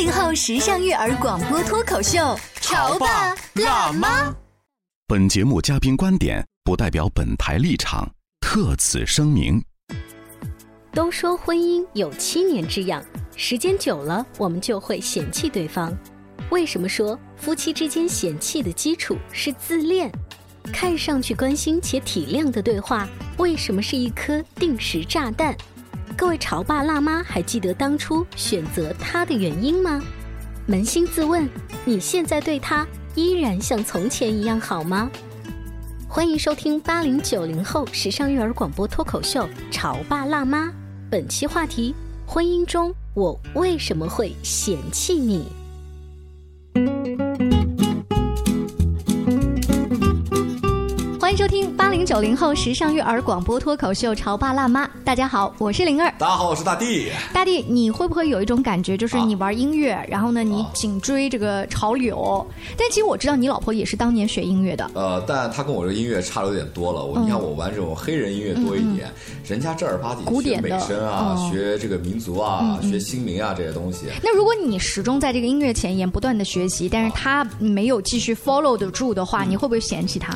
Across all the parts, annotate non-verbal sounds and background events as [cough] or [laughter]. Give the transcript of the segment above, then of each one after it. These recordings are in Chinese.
八零后时尚育儿广播脱口秀，潮爸辣妈。本节目嘉宾观点不代表本台立场，特此声明。都说婚姻有七年之痒，时间久了我们就会嫌弃对方。为什么说夫妻之间嫌弃的基础是自恋？看上去关心且体谅的对话，为什么是一颗定时炸弹？各位潮爸辣妈还记得当初选择他的原因吗？扪心自问，你现在对他依然像从前一样好吗？欢迎收听八零九零后时尚育儿广播脱口秀《潮爸辣妈》，本期话题：婚姻中我为什么会嫌弃你？零九零后时尚育儿广播脱口秀《潮爸辣妈》。大家好，我是灵儿。大家好，我是大地。大地，你会不会有一种感觉，就是你玩音乐，然后呢，你紧追这个潮流？但其实我知道你老婆也是当年学音乐的。呃，但她跟我这音乐差的有点多了。我你看我玩这种黑人音乐多一点，人家正儿八经古典学美声啊，学这个民族啊，学心灵啊这些东西。那如果你始终在这个音乐前沿不断的学习，但是他没有继续 follow 得住的话，你会不会嫌弃他？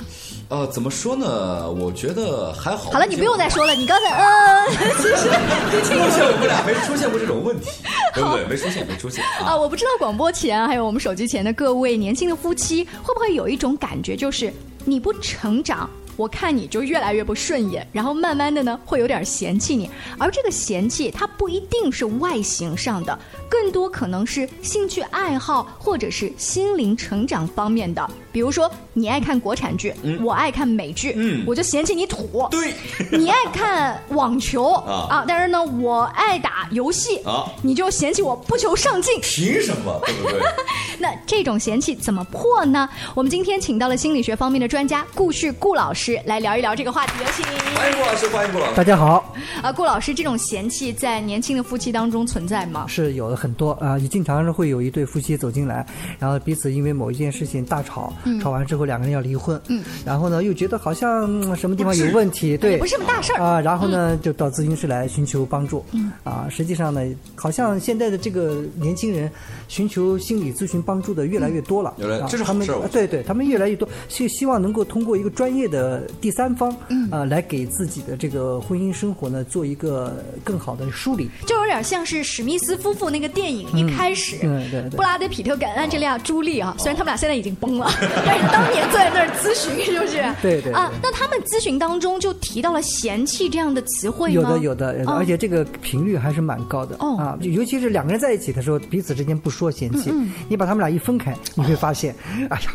呃，怎么说呢？我觉得还好。好了，你不用再说了。你刚才嗯，[laughs] 其实 [laughs] 目前我们俩没出现过这种问题，对不对？没出现，没出现啊！我不知道广播前还有我们手机前的各位年轻的夫妻，会不会有一种感觉，就是你不成长，我看你就越来越不顺眼，然后慢慢的呢，会有点嫌弃你。而这个嫌弃，它不一定是外形上的，更多可能是兴趣爱好或者是心灵成长方面的。比如说，你爱看国产剧，我爱看美剧，嗯我就嫌弃你土。对，[laughs] 你爱看网球啊啊，但是呢，我爱打游戏啊你就嫌弃我不求上进。凭什么？对不对？[laughs] 那这种嫌弃怎么破呢？我们今天请到了心理学方面的专家顾旭顾老师来聊一聊这个话题，有请。欢迎顾老师，欢迎顾老师。大家好，啊，顾老师，这种嫌弃在年轻的夫妻当中存在吗？是有的很多啊，你经常是会有一对夫妻走进来，然后彼此因为某一件事情大吵，吵完之后两个人要离婚，嗯，然后呢又觉得好像嗯什么地方有问题，对，不是什么大事儿。啊，然后呢就到咨询室来寻求帮助，嗯，啊，实际上呢，好像现在的这个年轻人寻求心理咨询帮助的越来越多了，越来啊他们这是好事儿我对对，他们越来越多，是希望能够通过一个专业的第三方，嗯，啊，来给自己的这个婚姻生活呢做一个更好的梳理。就有点像是史密斯夫妇那个电影一开始，对对对。布拉德皮特跟安吉丽亚朱莉啊，虽然他们俩现在已经崩了，但是当年坐在那儿咨询，是不是？[laughs] 对对对啊，那他们咨询当中就提到了嫌弃这样的词汇吗？有的，有的，有的，哦而且这个频率还是蛮高的。哦啊，尤其是两个人在一起的时候，彼此之间不说嫌弃，你把他们俩一分开，你会发现，哎呀，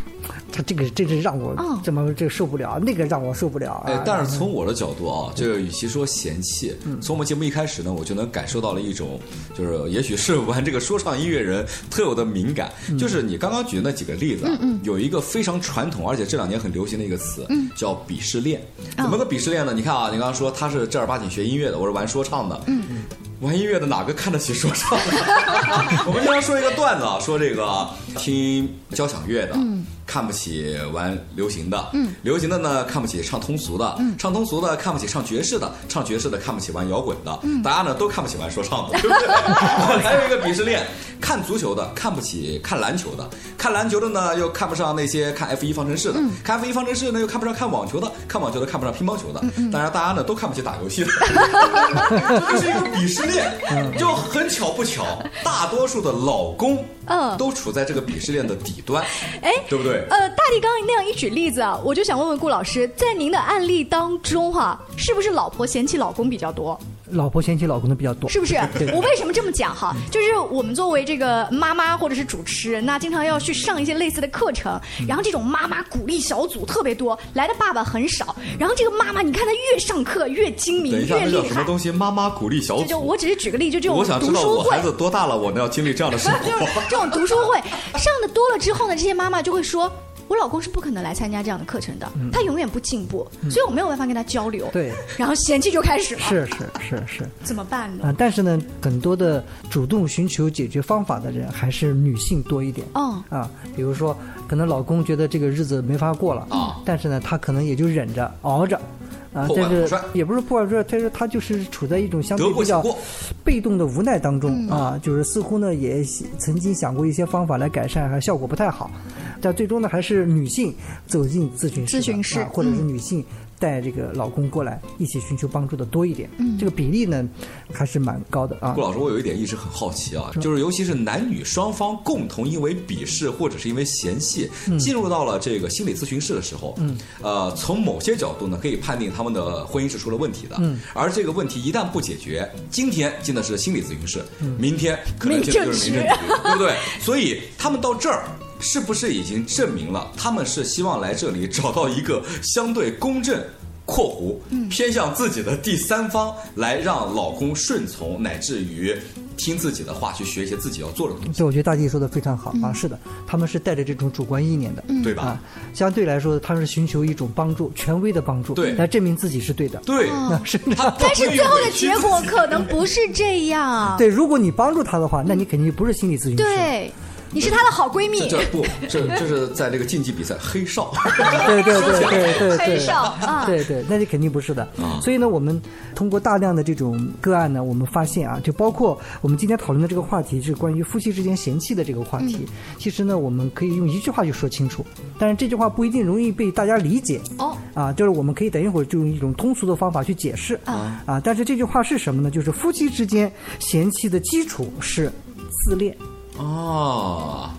他这个真是让我哦怎么这个受不了，那个让我受不了。啊，哎但是从我的角度啊，这个与其说嫌弃，嗯从我们节目一开始呢，我就能感受到了一种，就是也许是玩这个说唱音乐人特有的敏感。嗯就是你刚刚举的那几个例子啊，有一个非常传统，而且这两年很流行的一个词，嗯叫鄙视链。怎么个鄙视链呢？你看啊，你刚刚说他是正儿八经学音乐的，我是玩说唱的。嗯。玩音乐的哪个看得起说唱的？[laughs] 我们经常说一个段子啊，说这个听交响乐的，看不起玩流行的，流行的呢看不起唱通俗的，唱通俗的看不起唱爵士的，唱爵士的看不起玩摇滚的，大家呢都看不起玩说唱的，[laughs] 对不对？[laughs] 还有一个鄙视链，看足球的看不起看篮球的，看篮球的呢又看不上那些看 F 一方程式的，看 F 一方程式呢又看不上看网球的，看网球的看不上乒乓球的，当然大家呢都看不起打游戏的，[laughs] 这是一个鄙视链，就很巧不巧，大多数的老公嗯都处在这个鄙鄙视链的底端，哎，对不对？呃，大地刚刚那样一举例子啊，我就想问问顾老师，在您的案例当中哈、是不是老婆嫌弃老公比较多？老婆嫌弃老公的比较多，是不是？我为什么这么讲哈？就是我们作为这个妈妈或者是主持人，那经常要去上一些类似的课程，然后这种妈妈鼓励小组特别多，来的爸爸很少。然后这个妈妈，你看她越上课越精明，越厉害。叫什么东西？妈妈鼓励小组就。我只是举个例，就这种我想知读书会道我孩。子多大了，我能要经历这样的生 [laughs] 就是活。这种读书会上的多了之后呢，这些妈妈就会说。我老公是不可能来参加这样的课程的，他永远不进步，所以我没有办法跟他交流。嗯对，[laughs] 然后嫌弃就开始了，是是是是。怎么办呢？啊、但是呢，很多的主动寻求解决方法的人还是女性多一点。哦啊，比如说，可能老公觉得这个日子没法过了啊，但是呢，他可能也就忍着熬着。啊，但是也不是破罐破摔，他说他就是处在一种相对比较被动的无奈当中、啊，就是似乎呢也曾经想过一些方法来改善，还效果不太好，但最终呢还是女性走进咨询室，咨询室。啊、或者是女性带这个老公过来一起寻求帮助的多一点，这个比例呢还是蛮高的啊。顾。老师，我有一点一直很好奇啊，就是尤其是男女双方共同因为鄙视或者是因为嫌弃，进入到了这个心理咨询室的时候，嗯，呃，从某些角度呢，可以判定他们的婚姻是出了问题的，嗯，而这个问题一旦不解决，今天进的是心理咨询室，明天可能进的就是民政局，对不对？所以他们到这儿。是不是已经证明了他们是希望来这里找到一个相对公正（括弧偏向自己的第三方）来让老公顺从，乃至于听自己的话去学一些自己要做的东西，对我觉得大弟说的非常好啊，是的，他们是带着这种主观意念的，对吧？啊？，相对来说，他们是寻求一种帮助，权威的帮助，对。来证明自己是对的。对，那是他 [laughs] 但是最后的结果可能不是这样。[laughs] 对，如果你帮助他的话，那你肯定不是心理咨询师。对，你是她的好闺蜜这。不这这是在这个竞技比赛黑哨，[laughs] 对对对对对对，黑哨啊对对，那就肯定不是的。啊所以呢，我们通过大量的这种个案呢，我们发现啊，就包括我们今天讨论的这个话题是关于夫妻之间嫌弃的这个话题。其实呢，我们可以用一句话就说清楚，但是这句话不一定容易被大家理解。哦，啊，就是我们可以等一会儿就用一种通俗的方法去解释啊啊。但是这句话是什么呢？就是夫妻之间嫌弃的基础是自恋。啊，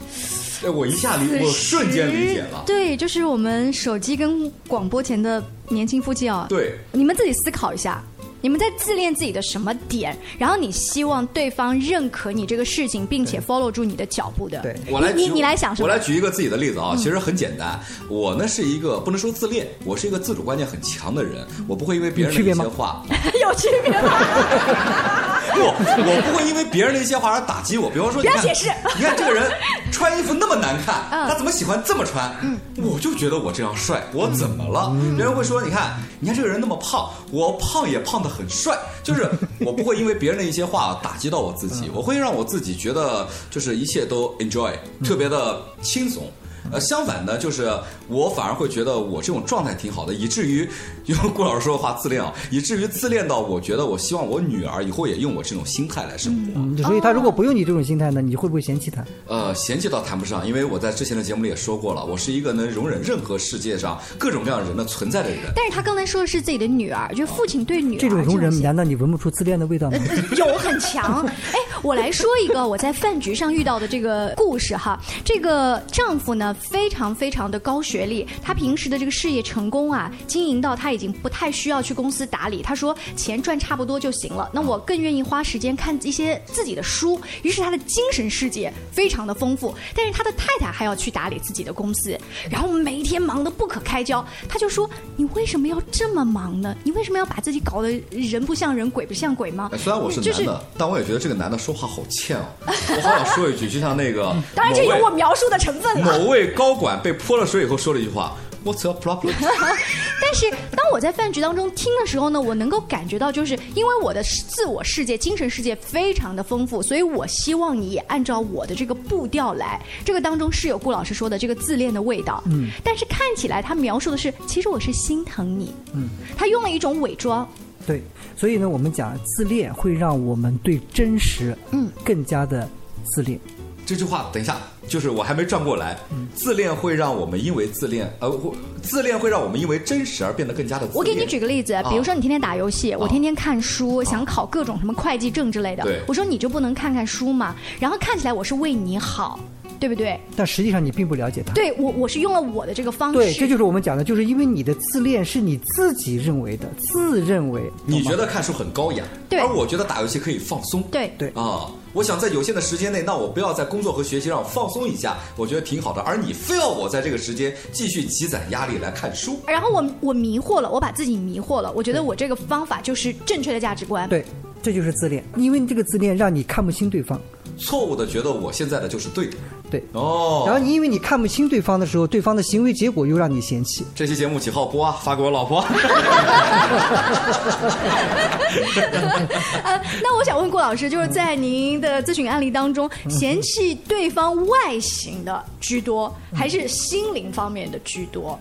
哎，我一下理，我瞬间理解了。对，就是我们手机跟广播前的年轻夫妻啊，对，你们自己思考一下。你们在自恋自己的什么点？然后你希望对方认可你这个事情，并且 follow 住你的脚步的。对我来你你你来想什么？我来举一个自己的例子啊，其实很简单。我呢是一个不能说自恋，我是一个自主观念很强的人。我不会因为别人的一有区别吗些话，[laughs] 有区别吗？[laughs] [laughs] 不，我不会因为别人的一些话而打击我。比方说，你看不要解释你看这个人穿衣服那么难看，嗯他怎么喜欢这么穿？我就觉得我这样帅，我怎么了？别人会说，你看，你看这个人那么胖，我胖也胖得很帅。就是 [laughs] 我不会因为别人的一些话打击到我自己，我会让我自己觉得就是一切都 enjoy，特别的轻松。呃，相反呢，就是我反而会觉得我这种状态挺好的，以至于用顾老师说的话自恋啊，以至于自恋到我觉得我希望我女儿以后也用我这种心态来生活。嗯，所以他如果不用你这种心态呢，你会不会嫌弃她？呃，嫌弃倒谈不上，因为我在之前的节目里也说过了，我是一个能容忍任何世界上各种各样人的存在的人。但是他刚才说的是自己的女儿，就是父亲对女儿这种容忍，难道你闻不出自恋的味道吗？[laughs] 有很强。哎，我来说一个我在饭局上遇到的这个故事哈。这个丈夫呢，非常非常的高学历，他平时的这个事业成功啊，经营到他已经不太需要去公司打理。他说钱赚差不多就行了，那我更愿意花时间看一些自己的书。于是他的精神世界非常的丰富，但是他的太太还要去打理自己的公司，然后每一天忙得不可开交。他就说：“你为什么要这么忙呢？你为什么要把自己搞得人不像人，鬼不像鬼吗？”哎，虽然我是就是男的，但我也觉得这个男的说话好欠哦。我好想说一句，就像那个 [laughs] 当然，这有我描述的成分了。某位高管被泼了水以后说了一句话：“What's your problem？” [laughs] 但是当我在饭局当中听的时候呢，我能够感觉到，就是因为我的自我世界、精神世界非常的丰富，所以我希望你也按照我的这个步调来。这个当中是有顾老师说的这个自恋的味道，嗯，但是看起来他描述的是，其实我是心疼你，嗯，他用了一种伪装，对，所以呢，我们讲自恋会让我们对真实，嗯，更加的自恋。这句话，等一下，就是我还没转过来。自恋会让我们因为自恋，呃，自恋会让我们因为真实而变得更加的自恋。我给你举个例子，比如说你天天打游戏，我天天看书，想考各种什么会计证之类的对。我说你就不能看看书吗？然后看起来我是为你好，对不对？但实际上你并不了解他。对我，我是用了我的这个方式。对，这就是我们讲的，就是因为你的自恋是你自己认为的，自认为。你觉得看书很高雅，对而我觉得打游戏可以放松。对对啊，我想在有限的时间内，那我不要在工作和学习上放松一下，我觉得挺好的。而你非要我在这个时间继续积攒压力来看书，然后我我迷惑了，我把自己迷惑了。我觉得我这个方法就是正确的价值观。对，这就是自恋，因为你这个自恋让你看不清对方。错误的觉得我现在的就是对的。对，哦，然后你因为你看不清对方的时候，对方的行为结果又让你嫌弃。这期节目几号播啊？发给我老婆。[laughs] 呃，[laughs] 那我想问顾老师，就是在您的咨询案例当中，嫌弃对方外形的居多，还是心灵方面的居多？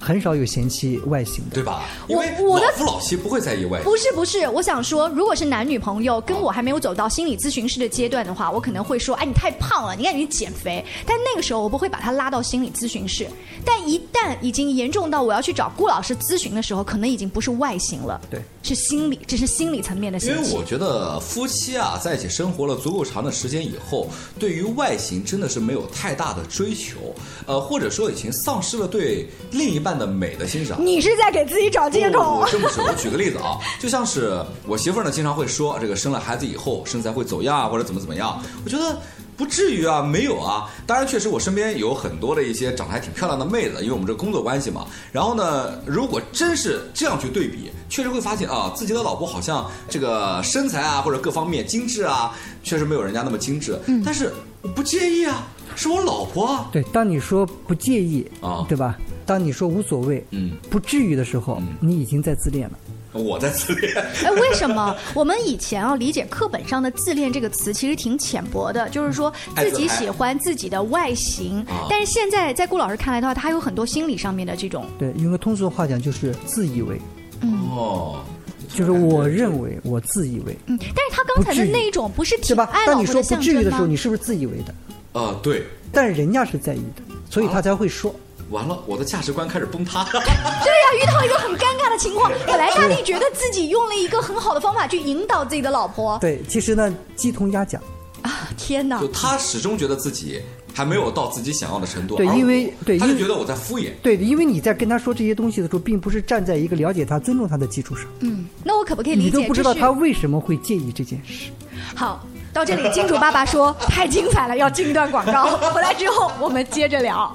很少有嫌弃外形的，对吧？因为我的老夫老妻不会在意外形。不是不是，我想说，如果是男女朋友，跟我还没有走到心理咨询师的阶段的话，我可能会说，哎，你太胖了，你赶紧减肥。但那个时候我不会把他拉到心理咨询室。但一旦已经严重到我要去找顾老师咨询的时候，可能已经不是外形了，对，是心理，这是心理层面的因为。我觉得夫妻啊在一起生活了足够长的时间以后，对于外形真的是没有太大的追求，呃，或者说已经丧失了对另一半的美的欣赏。你是在给自己找借口我？这么说，我举个例子啊，就像是我媳妇儿呢，经常会说这个生了孩子以后身材会走样啊，或者怎么怎么样。我觉得不至于啊，没有啊。当然，确实我身边有很多的一些长得还挺漂亮的妹子，因为我们这工作关系嘛。然后呢，如果真是这样去对比，确实会发现啊，自己的老婆好像这个身材啊或者各方面精致啊，确实没有人家那么精致。嗯但是我不介意啊，是我老婆啊。对，当你说不介意啊对吧？当你说无所谓，嗯，不至于的时候，你已经在自恋了。我在自恋。[laughs] 哎，为什么我们以前啊理解课本上的“自恋”这个词其实挺浅薄的，就是说自己喜欢自己的外形，啊但是现在在顾老师看来的话，他有很多心理上面的这种，对，用个通俗的话讲，就是自以为，哦，就是我认为，我自以为，嗯，但是他刚才的那一种不是对吧？挺爱当你说不至于的时候，你是不是自以为的？啊，对。但是人家是在意的，所以他才会说。完了，我的价值观开始崩塌。[laughs] 对呀、遇到一个很尴尬的情况，[laughs] 本来大力觉得自己用了一个很好的方法去引导自己的老婆，对，其实呢，鸡同鸭讲。啊，天哪就！他始终觉得自己还没有到自己想要的程度，对因为对他就觉得我在敷衍。对，因为你在跟他说这些东西的时候，并不是站在一个了解他、尊重他的基础上，嗯，那我可不可以理你解？都不知道他为什么会介意这件事。好。到这里，金主爸爸说太精彩了，要进一段广告。回来之后，我们接着聊。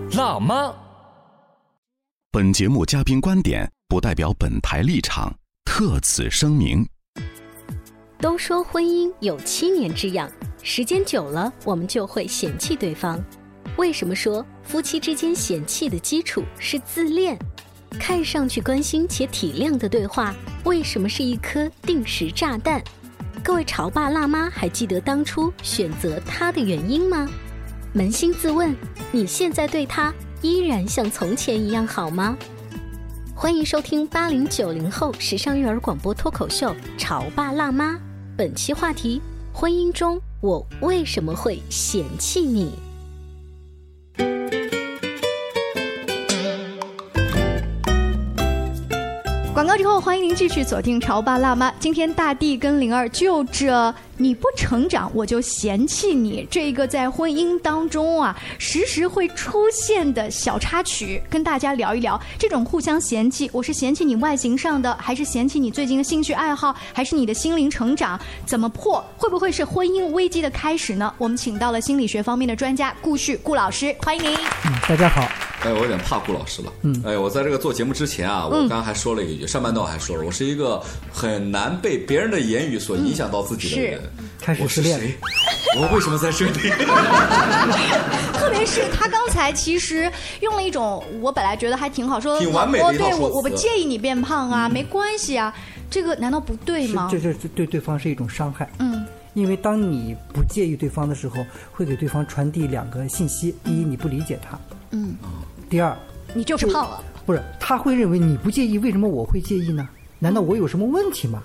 辣妈。本节目嘉宾观点不代表本台立场，特此声明。都说婚姻有七年之痒，时间久了，我们就会嫌弃对方。为什么说夫妻之间嫌弃的基础是自恋？看上去关心且体谅的对话，为什么是一颗定时炸弹？各位潮爸辣妈还记得当初选择他的原因吗？扪心自问，你现在对他依然像从前一样好吗？欢迎收听八零九零后时尚育儿广播脱口秀《潮爸辣妈》，本期话题：婚姻中我为什么会嫌弃你？之后，欢迎您继续锁定《潮爸辣妈》。今天大地跟灵儿就着你不成长，我就嫌弃你。这个在婚姻当中啊，时时会出现的小插曲，跟大家聊一聊这种互相嫌弃。我是嫌弃你外形上的，还是嫌弃你最近的兴趣爱好，还是你的心灵成长？怎么破？会不会是婚姻危机的开始呢？我们请到了心理学方面的专家顾旭顾老师，欢迎您。嗯，大家好。哎，我有点怕顾老师了。嗯，哎，我在这个做节目之前啊，我刚刚还说了一句，上半段我还说了，我是一个很难被别人的言语所影响到自己的人。开始失恋，[laughs] 我为什么在这里？[laughs] 特别是他刚才其实用了一种我本来觉得还挺好说，挺完美的对我我不介意你变胖啊，没关系啊，这个难道不对吗？这这对对方是一种伤害。嗯。因为当你不介意对方的时候，会给对方传递两个信息：第一，你不理解他；嗯，第二，你就是胖了。不是，他会认为你不介意，为什么我会介意呢？难道我有什么问题吗？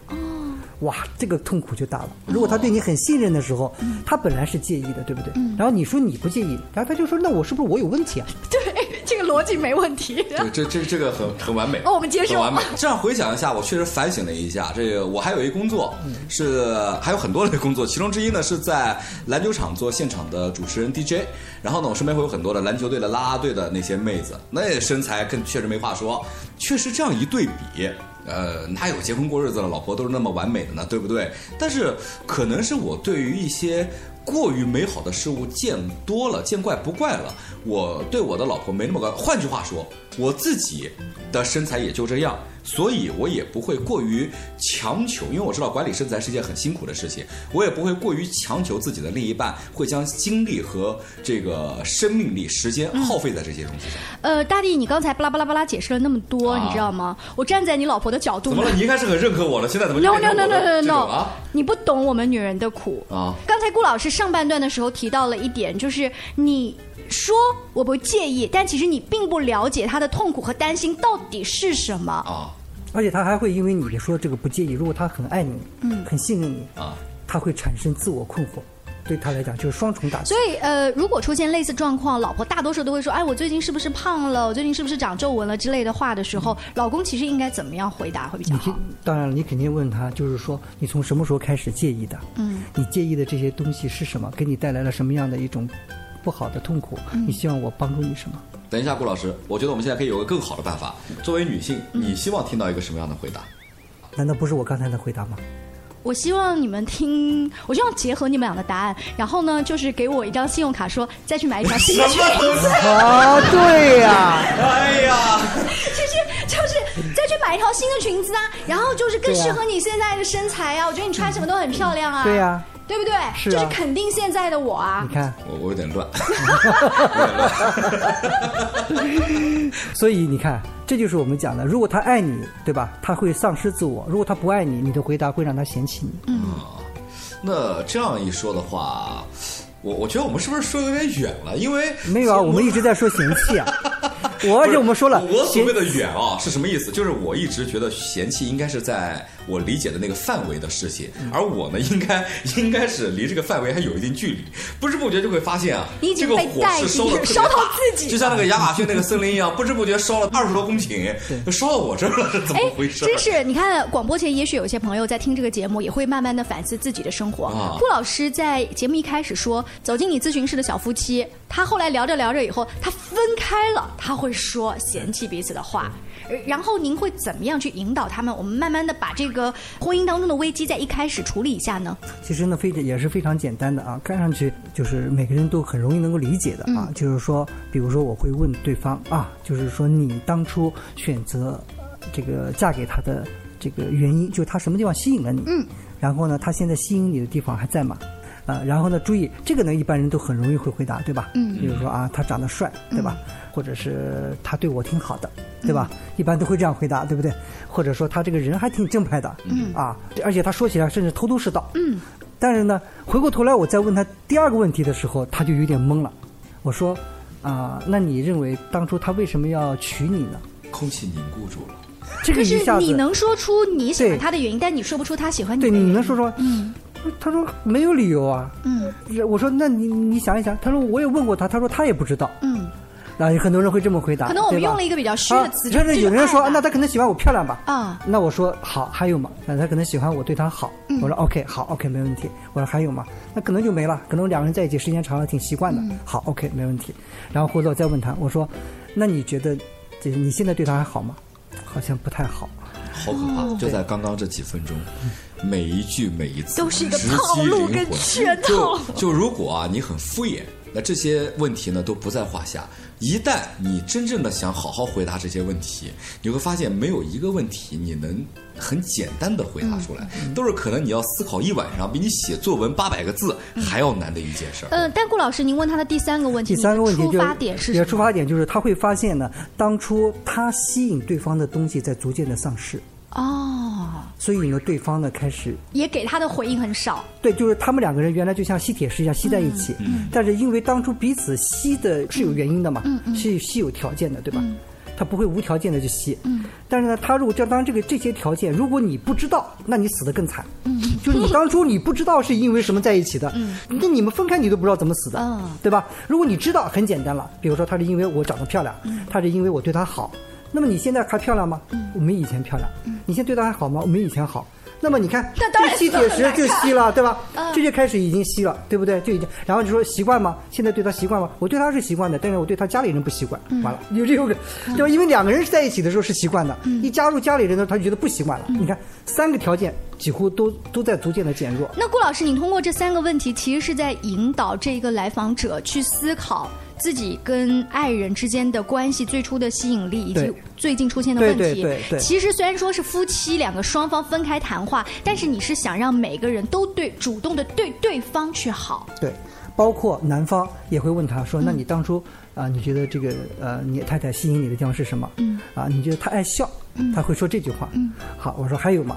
哇，这个痛苦就大了。如果他对你很信任的时候，他本来是介意的，对不对？然后你说你不介意，然后他就说：“那我是不是我有问题啊？” [laughs] 对，这个逻辑没问题。对，这这这个很很完美。哦，我们接受。很完美。这样回想一下，我确实反省了一下。这个我还有一工作，是还有很多的工作，其中之一呢是在篮球场做现场的主持人 DJ。然后呢，我身边会有很多的篮球队的、啦啦队的那些妹子，那身材更确实没话说。确实这样一对比。呃，哪有结婚过日子的老婆都是那么完美的呢？对不对？但是可能是我对于一些过于美好的事物见多了，见怪不怪了。我对我的老婆没那么高。换句话说，我自己的身材也就这样。所以我也不会过于强求，因为我知道管理身材是一件很辛苦的事情，我也不会过于强求自己的另一半会将精力和这个生命力、时间耗费在这些东西上。呃，大地，你刚才巴拉巴拉巴拉解释了那么多，你知道吗？我站在你老婆的角度，怎么了？你一开始很认可我了，现在怎么？No no no no no no！你不懂我们女人的苦啊！刚才顾老师上半段的时候提到了一点，就是你。说我不介意，但其实你并不了解他的痛苦和担心到底是什么啊！而且他还会因为你说这个不介意，如果他很爱你，嗯，很信任你啊，他会产生自我困惑，对他来讲就是双重打击。所以呃，如果出现类似状况，老婆大多数都会说：“哎，我最近是不是胖了？我最近是不是长皱纹了？”之类的话的时候，老公其实应该怎么样回答会比较好？当然了，你肯定问他，就是说你从什么时候开始介意的？嗯，你介意的这些东西是什么？给你带来了什么样的一种？不好的痛苦，你希望我帮助你什么？等一下，顾老师，我觉得我们现在可以有个更好的办法。作为女性，你希望听到一个什么样的回答？难道不是我刚才的回答吗？我希望你们听，我希望结合你们俩的答案，然后呢，就是给我一张信用卡，说再去买一条新的 [laughs] 裙子。啊，对呀，哎呀，其实就是再去买一条新的裙子啊，然后就是更适合你现在的身材啊。我觉得你穿什么都很漂亮啊。对呀。对不对？是，就是肯定现在的我啊。你看，我我有点乱。[laughs] 所以你看，这就是我们讲的，如果他爱你，对吧？他会丧失自我；如果他不爱你，你的回答会让他嫌弃你。嗯，那这样一说的话，我我觉得我们是不是说有点远了？因为没有啊，我们一直在说嫌弃啊。[laughs] 我而且我们说了，我所谓的远啊是什么意思？就是我一直觉得嫌弃应该是在。我理解的那个范围的事情，而我呢，应该应该是离这个范围还有一定距离，不知不觉就会发现啊，这个火是烧的烧到自己，就像那个亚马逊那个森林一样，[laughs] 不知不觉烧了二十多公顷，烧到我这儿了，是怎么回事？真是，你看广播前，也许有些朋友在听这个节目，也会慢慢的反思自己的生活。顾老师在节目一开始说，走进你咨询室的小夫妻，他后来聊着聊着以后，他分开了，他会说嫌弃彼此的话。然后您会怎么样去引导他们？我们慢慢的把这个婚姻当中的危机在一开始处理一下呢？其实呢，非也是非常简单的啊，看上去就是每个人都很容易能够理解的啊。就是说，比如说我会问对方啊，就是说你当初选择这个嫁给他的这个原因，就是他什么地方吸引了你？嗯。然后呢，他现在吸引你的地方还在吗？啊，然后呢，注意这个呢，一般人都很容易会回答，对吧？嗯。比如说啊，他长得帅，对吧？或者是他对我挺好的，对吧？一般都会这样回答，对不对？或者说他这个人还挺正派的，嗯啊，而且他说起来甚至头头是道，嗯。但是呢，回过头来我再问他第二个问题的时候，他就有点懵了。我说啊，那你认为当初他为什么要娶你呢？空气凝固住了。这个一下子，你能说出你喜欢他的原因，但你说不出他喜欢你。对，你能说说？嗯。他说没有理由啊。嗯。我说那你你想一想。他说我也问过他，他说他也不知道。嗯。那有很多人会这么回答，可能我们用了一个比较虚的词，啊甚至有人说，啊那他可能喜欢我漂亮吧？啊，那我说好，还有吗？那他可能喜欢我对他好。嗯我说 OK，好，OK，没问题。我说还有吗？那可能就没了，可能两个人在一起时间长了挺习惯的。嗯好，OK，没问题。然后回头我再问他，我说，那你觉得，就是你现在对他还好吗？好像不太好。好可怕！就在刚刚这几分钟，每一句每一次都是一个套路跟圈套就就如果啊，你很敷衍，那这些问题呢都不在话下。一旦你真正的想好好回答这些问题，你会发现没有一个问题你能很简单的回答出来，嗯都是可能你要思考一晚上，比你写作文八百个字还要难的一件事儿。呃，但顾老师，您问他的第三个问题，第三个问题出就是发点是什么？出发点就是他会发现呢，当初他吸引对方的东西在逐渐的丧失，哦，所以呢，对方呢开始也给他的回应很少。对，就是他们两个人原来就像吸铁石一样吸在一起，嗯。但是因为当初彼此吸的是有原因的嘛，嗯嗯是吸有条件的，对吧？嗯。他不会无条件的去吸，嗯。但是呢，他如果就当这个这些条件，如果你不知道，那你死的更惨。嗯。就是你当初你不知道是因为什么在一起的，那你们分开你都不知道怎么死的，嗯。对吧？如果你知道，很简单了，比如说他是因为我长得漂亮，嗯。他是因为我对他好，那么你现在还漂亮吗？我没以前漂亮。你现在对他还好吗？我没以前好。那么你看，那当吸铁石就吸了，对吧？嗯这就开始已经吸了，对不对？就已经，然后就说习惯吗？现在对他习惯吗？我对他是习惯的，但是我对他家里人不习惯。嗯完了，有这个，对吧？因为两个人在一起的时候是习惯的，一加入家里人呢，他就觉得不习惯了。嗯你看，三个条件几乎都都在逐渐的减弱。那顾老师，你通过这三个问题，其实是在引导这个来访者去思考自己跟爱人之间的关系最初的吸引力，以及最近出现的问题。对对对对其实虽然说是夫妻两个双方分开谈话，但是你是想让每个人都对主动的对对方去好。对，包括男方也会问他说：“那你当初啊、你觉得这个呃，你太太吸引你的地方是什么？嗯啊，你觉得她爱笑，嗯他会说这句话。嗯好，我说还有吗？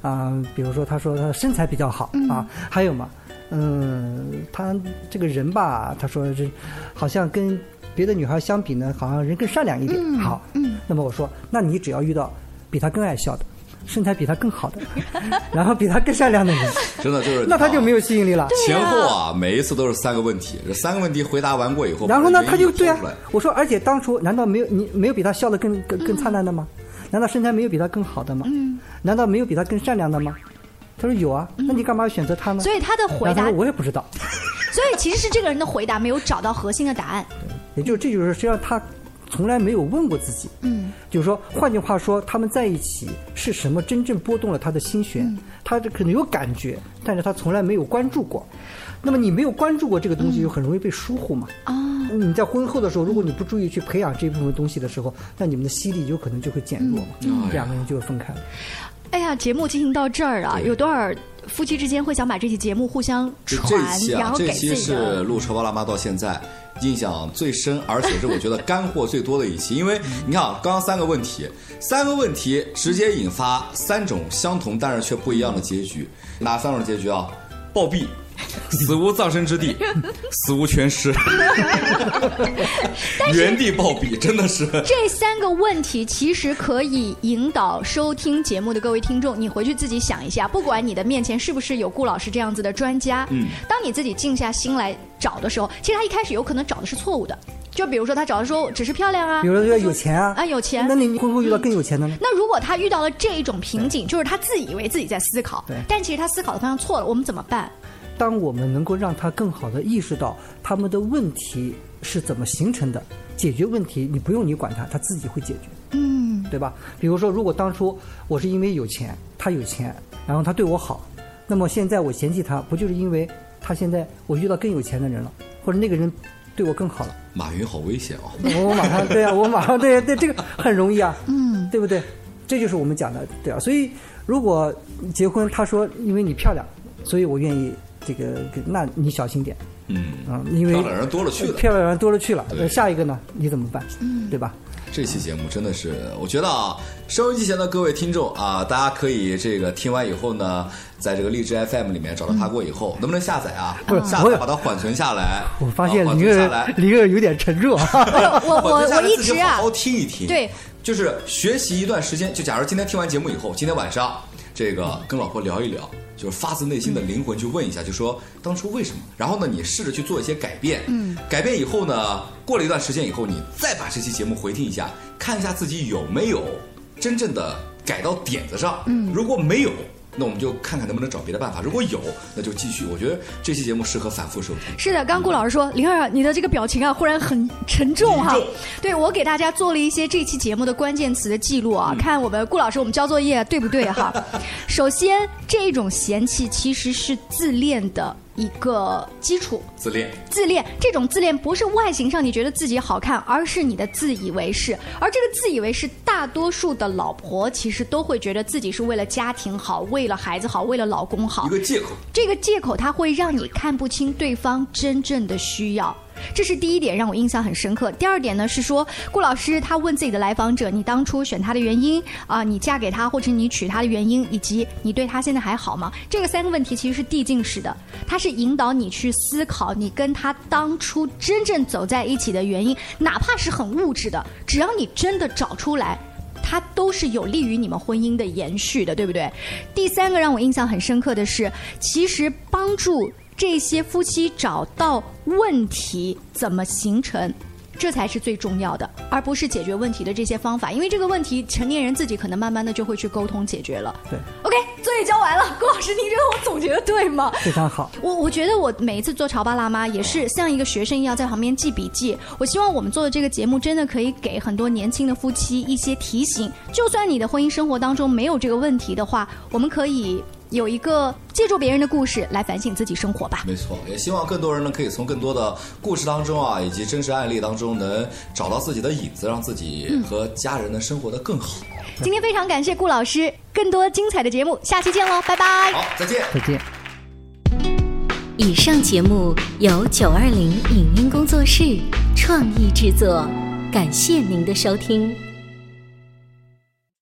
啊、比如说他说他身材比较好、嗯啊，还有吗？嗯，他这个人吧，他说这好像跟别的女孩相比呢，好像人更善良一点。嗯好，嗯那么我说，那你只要遇到比他更爱笑的，身材比他更好的，[laughs] 然后比他更善良的人，真的就是那他就没有吸引力了。前后啊，每一次都是三个问题，这三个问题回答完过以后，然后呢，把他就对啊我说，而且当初难道没有你没有比他笑得更更更灿烂的吗？难道身材没有比他更好的吗？嗯，难道没有比他更善良的吗？他说有啊，那你干嘛要选择他呢？所以他的回答我也不知道，[laughs] 所以其实是这个人的回答没有找到核心的答案。[laughs] 也就是这就是实际上他从来没有问过自己，嗯就是说，换句话说，他们在一起是什么真正拨动了他的心弦？嗯他这可能有感觉，但是他从来没有关注过。那么你没有关注过这个东西，就很容易被疏忽嘛。啊、你在婚后的时候，如果你不注意去培养这部分东西的时候，那你们的吸力有可能就会减弱嘛，嗯两个人就会分开了。哎呀，节目进行到这儿啊，有多少夫妻之间会想把这期节目互相这传，这期啊，然后给自这期是录《车包辣妈》到现在印象最深，而且是我觉得干货最多的一期。因为你看啊，刚刚三个问题，三个问题直接引发三种相同但是却不一样的结局。哪三种结局啊？暴毙。[laughs] 死无葬身之地，死无全尸，原地暴毙，真的是。这三个问题其实可以引导收听节目的各位听众，你回去自己想一下，不管你的面前是不是有顾老师这样子的专家，嗯，当你自己静下心来找的时候，其实他一开始有可能找的是错误的，就比如说他找的时候只是漂亮啊，比如说有钱啊，啊有钱，那你会不会遇到更有钱的呢？那如果他遇到了这一种瓶颈，就是他自以为自己在思考对，但其实他思考的方向错了，我们怎么办？当我们能够让他更好的意识到他们的问题是怎么形成的，解决问题你不用你管他，他自己会解决。嗯，对吧？比如说，如果当初我是因为有钱，他有钱，然后他对我好，那么现在我嫌弃他，不就是因为他现在我遇到更有钱的人了，或者那个人对我更好了？马云好危险哦！我我马上对啊，我马上对对这个很容易啊，嗯，对不对？这就是我们讲的，对啊。所以如果结婚，他说因为你漂亮，所以我愿意这个，那你小心点。嗯啊，因为漂亮人多了去了，漂亮人多了去了。对呃下一个呢？你怎么办？嗯，对吧？这期节目真的是，我觉得啊，收音机前的各位听众啊，大家可以这个听完以后呢，在这个荔枝 FM 里面找到他过以后，能不能下载啊？不是我下载把它缓存下来。我发现李个存下来，李个有点沉重啊。[laughs] 我我我一直啊好好听一听。对，就是学习一段时间。就假如今天听完节目以后，今天晚上。这个跟老婆聊一聊，就是发自内心的灵魂去问一下，就说当初为什么？然后呢，你试着去做一些改变。嗯，改变以后呢，过了一段时间以后，你再把这期节目回听一下，看一下自己有没有真正的改到点子上。嗯如果没有，那我们就看看能不能找别的办法。如果有，那就继续。我觉得这期节目适合反复收听。是的，刚刚顾老师说，灵儿，你的这个表情啊，忽然很沉重哈、对我给大家做了一些这期节目的关键词的记录啊，看我们顾老师我们交作业对不对哈？[laughs] 首先，这种嫌弃其实是自恋的一个基础。自恋，自恋这种自恋不是外形上你觉得自己好看，而是你的自以为是。而这个自以为是，大多数的老婆其实都会觉得自己是为了家庭好，为了孩子好，为了老公好。一个借口。这个借口它会让你看不清对方真正的需要。这是第一点让我印象很深刻。第二点呢是说，顾老师他问自己的来访者，你当初选他的原因啊、你嫁给他或者你娶他的原因，以及你对他现在还好吗？这个三个问题其实是递进式的，它是引导你去思考你跟他当初真正走在一起的原因，哪怕是很物质的，只要你真的找出来。它都是有利于你们婚姻的延续的，对不对？第三个让我印象很深刻的是，其实帮助这些夫妻找到问题怎么形成。这才是最重要的，而不是解决问题的这些方法，因为这个问题成年人自己可能慢慢的就会去沟通解决了。对，OK，作业交完了，郭老师，您觉得我总结的对吗？[laughs] 非常好。我我觉得我每一次做潮爸辣妈也是像一个学生一样在旁边记笔记。我希望我们做的这个节目真的可以给很多年轻的夫妻一些提醒。就算你的婚姻生活当中没有这个问题的话，我们可以有一个借助别人的故事来反省自己生活吧。没错，也希望更多人呢可以从更多的故事当中啊，以及真实案例当中，能找到自己的影子，让自己和家人呢生活的更好。今天非常感谢顾老师，更多精彩的节目，下期见喽，拜拜。好，再见，再见。以上节目由九二零影音工作室创意制作，感谢您的收听。